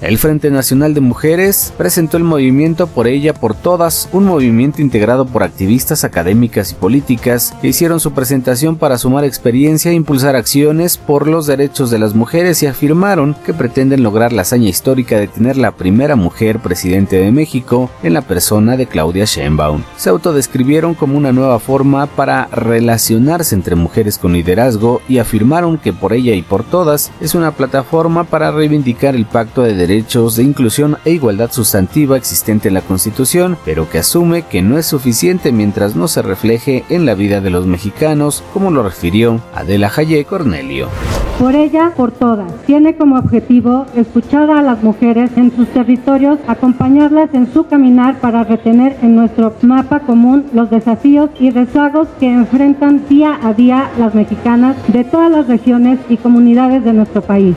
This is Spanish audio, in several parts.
El Frente Nacional de Mujeres presentó el movimiento Por ella, por todas, un movimiento integrado por activistas académicas y políticas que hicieron su presentación para sumar experiencia e impulsar acciones por los derechos de las mujeres y afirmaron que pretenden lograr la hazaña histórica de tener la primera mujer presidente de México en la persona de Claudia Sheinbaum. Se autodescribieron como una nueva forma para relacionarse entre mujeres con liderazgo y afirmaron que Por ella y por todas es una plataforma para reivindicar el pacto de derechos derechos de inclusión e igualdad sustantiva existente en la Constitución, pero que asume que no es suficiente mientras no se refleje en la vida de los mexicanos, como lo refirió Adela Jayé Cornelio. Por ella, por todas, tiene como objetivo escuchar a las mujeres en sus territorios, acompañarlas en su caminar para retener en nuestro mapa común los desafíos y rezagos que enfrentan día a día las mexicanas de todas las regiones y comunidades de nuestro país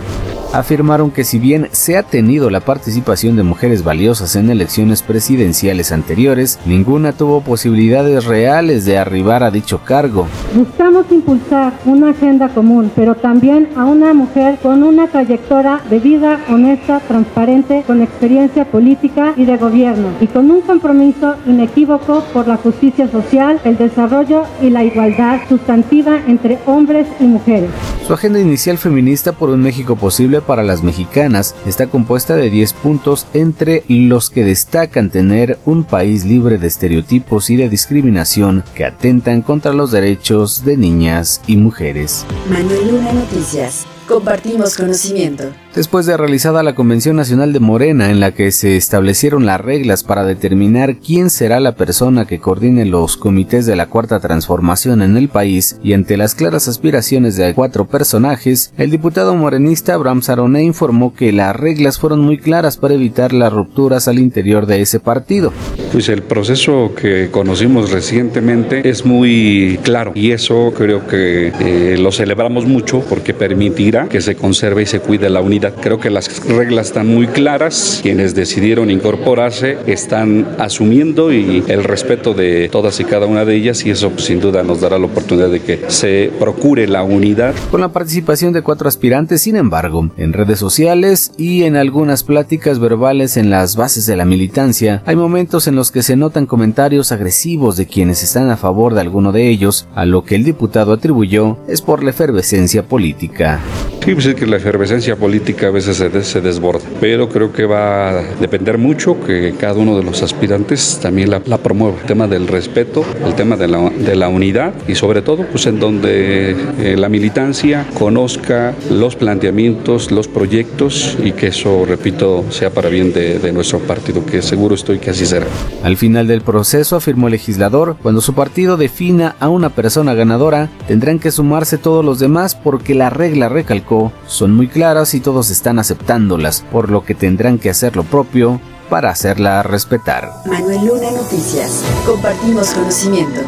afirmaron que si bien se ha tenido la participación de mujeres valiosas en elecciones presidenciales anteriores, ninguna tuvo posibilidades reales de arribar a dicho cargo. Buscamos impulsar una agenda común, pero también a una mujer con una trayectoria de vida honesta, transparente, con experiencia política y de gobierno, y con un compromiso inequívoco por la justicia social, el desarrollo y la igualdad sustantiva entre hombres y mujeres. Su agenda inicial feminista por un México posible para las mexicanas está compuesta de 10 puntos entre los que destacan tener un país libre de estereotipos y de discriminación que atentan contra los derechos de niñas y mujeres. Manuel Luna Noticias. Compartimos conocimiento. Después de realizada la Convención Nacional de Morena, en la que se establecieron las reglas para determinar quién será la persona que coordine los comités de la Cuarta Transformación en el país, y ante las claras aspiraciones de cuatro personajes, el diputado morenista Abraham Saroné informó que las reglas fueron muy claras para evitar las rupturas al interior de ese partido. Pues el proceso que conocimos recientemente es muy claro y eso creo que eh, lo celebramos mucho porque permitirá que se conserve y se cuide la unidad Creo que las reglas están muy claras. Quienes decidieron incorporarse están asumiendo y el respeto de todas y cada una de ellas y eso pues, sin duda nos dará la oportunidad de que se procure la unidad. Con la participación de cuatro aspirantes, sin embargo, en redes sociales y en algunas pláticas verbales en las bases de la militancia, hay momentos en los que se notan comentarios agresivos de quienes están a favor de alguno de ellos, a lo que el diputado atribuyó es por la efervescencia política. Sí, pues es que la efervescencia política a veces se, desborda, pero creo que va a depender mucho que cada uno de los aspirantes también la, promueva. El tema del respeto, el tema de la, unidad y sobre todo pues en donde eh, la militancia conozca los planteamientos, los proyectos y que eso, repito, sea para bien de, de nuestro partido, que seguro estoy que así será. Al final del proceso, afirmó el legislador, cuando su partido defina a una persona ganadora, tendrán que sumarse todos los demás porque la regla recalcó son muy claras y todos están aceptándolas, por lo que tendrán que hacer lo propio para hacerla respetar. Manuel Luna Noticias. Compartimos conocimiento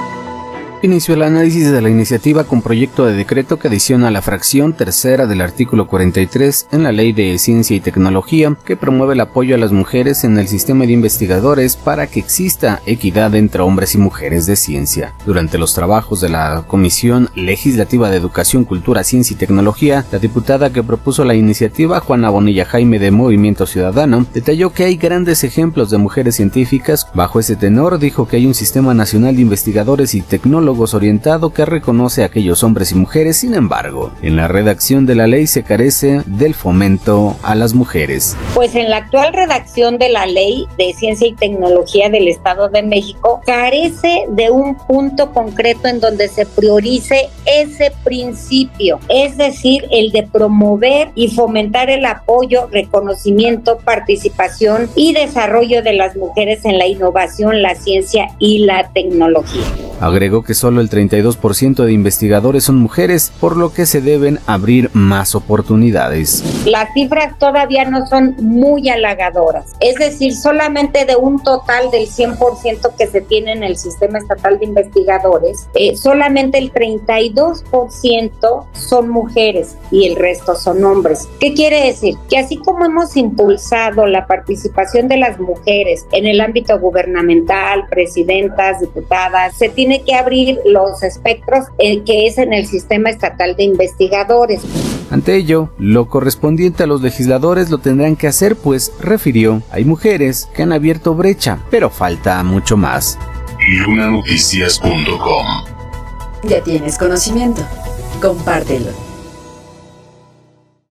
inició el análisis de la iniciativa con proyecto de decreto que adiciona la fracción tercera del artículo 43 en la Ley de Ciencia y Tecnología que promueve el apoyo a las mujeres en el sistema de investigadores para que exista equidad entre hombres y mujeres de ciencia. Durante los trabajos de la Comisión Legislativa de Educación, Cultura, Ciencia y Tecnología, la diputada que propuso la iniciativa, Juana Bonilla Jaime de Movimiento Ciudadano, detalló que hay grandes ejemplos de mujeres científicas. Bajo ese tenor, dijo que hay un sistema nacional de investigadores y tecnólogos orientado que reconoce a aquellos hombres y mujeres, sin embargo, en la redacción de la ley se carece del fomento a las mujeres. Pues en la actual redacción de la ley de ciencia y tecnología del Estado de México carece de un punto concreto en donde se priorice ese principio, es decir, el de promover y fomentar el apoyo, reconocimiento, participación y desarrollo de las mujeres en la innovación, la ciencia y la tecnología. Agregó que solo el 32% de investigadores son mujeres, por lo que se deben abrir más oportunidades. Las cifras todavía no son muy halagadoras, es decir, solamente de un total del 100% que se tiene en el sistema estatal de investigadores, eh, solamente el 32% son mujeres y el resto son hombres. ¿Qué quiere decir? Que así como hemos impulsado la participación de las mujeres en el ámbito gubernamental, presidentas, diputadas, se tiene que abrir los espectros eh, que es en el sistema estatal de investigadores. Ante ello, lo correspondiente a los legisladores lo tendrán que hacer, pues, refirió, hay mujeres que han abierto brecha, pero falta mucho más. Lunanoticias.com Ya tienes conocimiento. Compártelo.